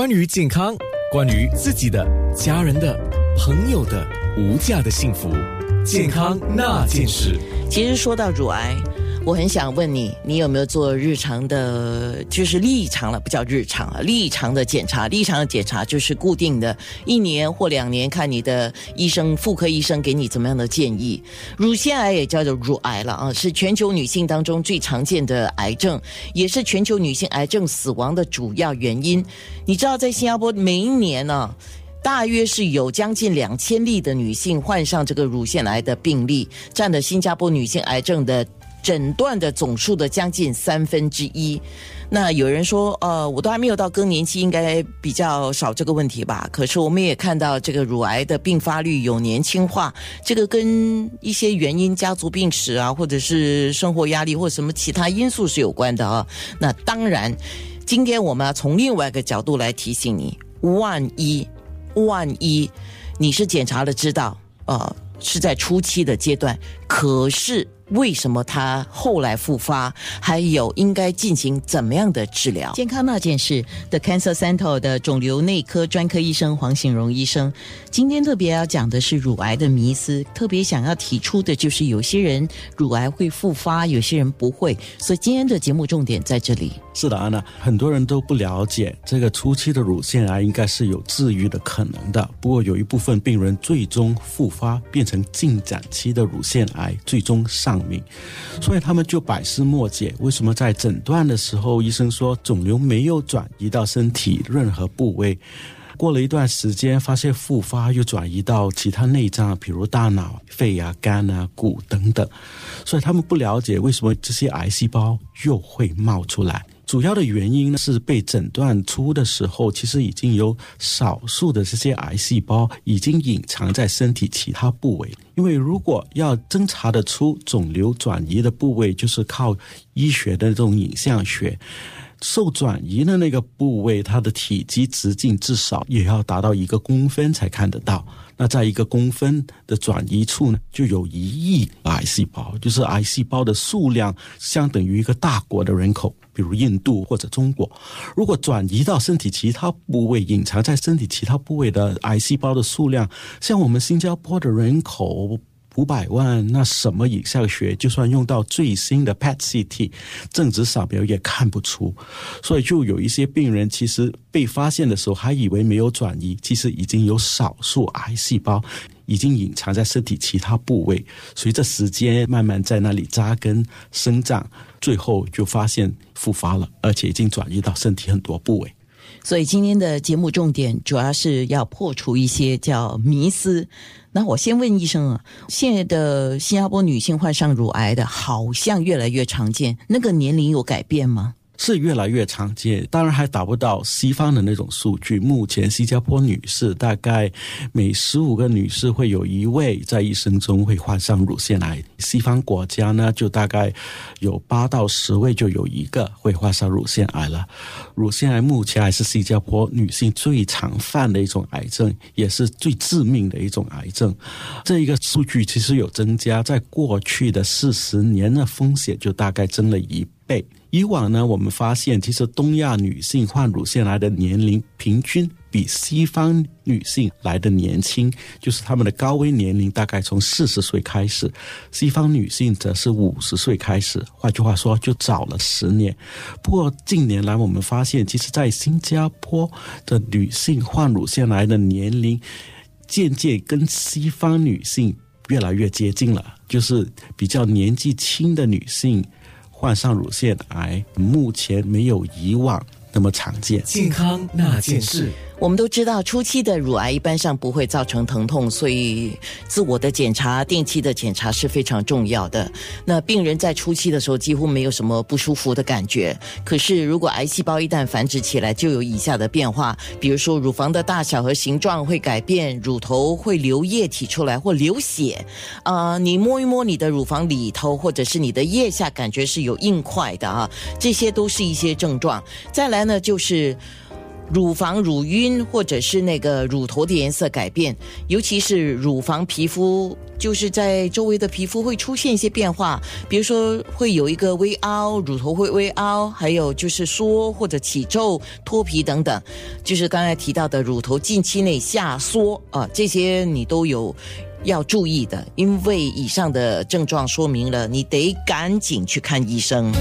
关于健康，关于自己的、家人的、朋友的无价的幸福，健康那件事。其实说到乳癌。我很想问你，你有没有做日常的，就是例常了，不叫日常啊，例常的检查。例常的检查就是固定的，一年或两年看你的医生，妇科医生给你怎么样的建议。乳腺癌也叫做乳癌了啊，是全球女性当中最常见的癌症，也是全球女性癌症死亡的主要原因。你知道，在新加坡每一年呢，大约是有将近两千例的女性患上这个乳腺癌的病例，占了新加坡女性癌症的。诊断的总数的将近三分之一，那有人说，呃，我都还没有到更年期，应该比较少这个问题吧？可是我们也看到这个乳癌的并发率有年轻化，这个跟一些原因、家族病史啊，或者是生活压力或什么其他因素是有关的啊。那当然，今天我们要从另外一个角度来提醒你，万一万一你是检查了知道，呃，是在初期的阶段，可是。为什么他后来复发？还有应该进行怎么样的治疗？健康那件事，The Cancer Center 的肿瘤内科专科医生黄醒荣医生，今天特别要讲的是乳癌的迷思，特别想要提出的就是有些人乳癌会复发，有些人不会，所以今天的节目重点在这里。是的，安娜，很多人都不了解这个初期的乳腺癌应该是有治愈的可能的，不过有一部分病人最终复发变成进展期的乳腺癌，最终上。命，所以他们就百思莫解，为什么在诊断的时候，医生说肿瘤没有转移到身体任何部位，过了一段时间发现复发又转移到其他内脏，比如大脑、肺啊、肝啊、骨等等，所以他们不了解为什么这些癌细胞又会冒出来。主要的原因呢是被诊断出的时候，其实已经有少数的这些癌细胞已经隐藏在身体其他部位。因为如果要侦查得出肿瘤转移的部位，就是靠医学的这种影像学。受转移的那个部位，它的体积直径至少也要达到一个公分才看得到。那在一个公分的转移处呢，就有一亿癌细胞，就是癌细胞的数量相等于一个大国的人口，比如印度或者中国。如果转移到身体其他部位，隐藏在身体其他部位的癌细胞的数量，像我们新加坡的人口。五百万，那什么影像学，就算用到最新的 PET CT 正子扫描也看不出，所以就有一些病人其实被发现的时候还以为没有转移，其实已经有少数癌细胞已经隐藏在身体其他部位，随着时间慢慢在那里扎根生长，最后就发现复发了，而且已经转移到身体很多部位。所以今天的节目重点主要是要破除一些叫迷思。那我先问医生啊，现在的新加坡女性患上乳癌的，好像越来越常见，那个年龄有改变吗？是越来越常见，当然还达不到西方的那种数据。目前新加坡女士大概每十五个女士会有一位在一生中会患上乳腺癌，西方国家呢就大概有八到十位就有一个会患上乳腺癌了。乳腺癌目前还是新加坡女性最常犯的一种癌症，也是最致命的一种癌症。这一个数据其实有增加，在过去的四十年的风险就大概增了一倍。以往呢，我们发现其实东亚女性患乳腺癌的年龄平均比西方女性来的年轻，就是她们的高危年龄大概从四十岁开始，西方女性则是五十岁开始。换句话说，就早了十年。不过近年来我们发现，其实，在新加坡的女性患乳腺癌的年龄渐渐跟西方女性越来越接近了，就是比较年纪轻的女性。患上乳腺癌，目前没有以往那么常见。健康那件事。我们都知道，初期的乳癌一般上不会造成疼痛，所以自我的检查、定期的检查是非常重要的。那病人在初期的时候几乎没有什么不舒服的感觉，可是如果癌细胞一旦繁殖起来，就有以下的变化，比如说乳房的大小和形状会改变，乳头会流液体出来或流血，啊，你摸一摸你的乳房里头或者是你的腋下，感觉是有硬块的啊，这些都是一些症状。再来呢，就是。乳房乳晕或者是那个乳头的颜色改变，尤其是乳房皮肤，就是在周围的皮肤会出现一些变化，比如说会有一个微凹，乳头会微凹，还有就是缩或者起皱、脱皮等等，就是刚才提到的乳头近期内下缩啊，这些你都有要注意的，因为以上的症状说明了你得赶紧去看医生。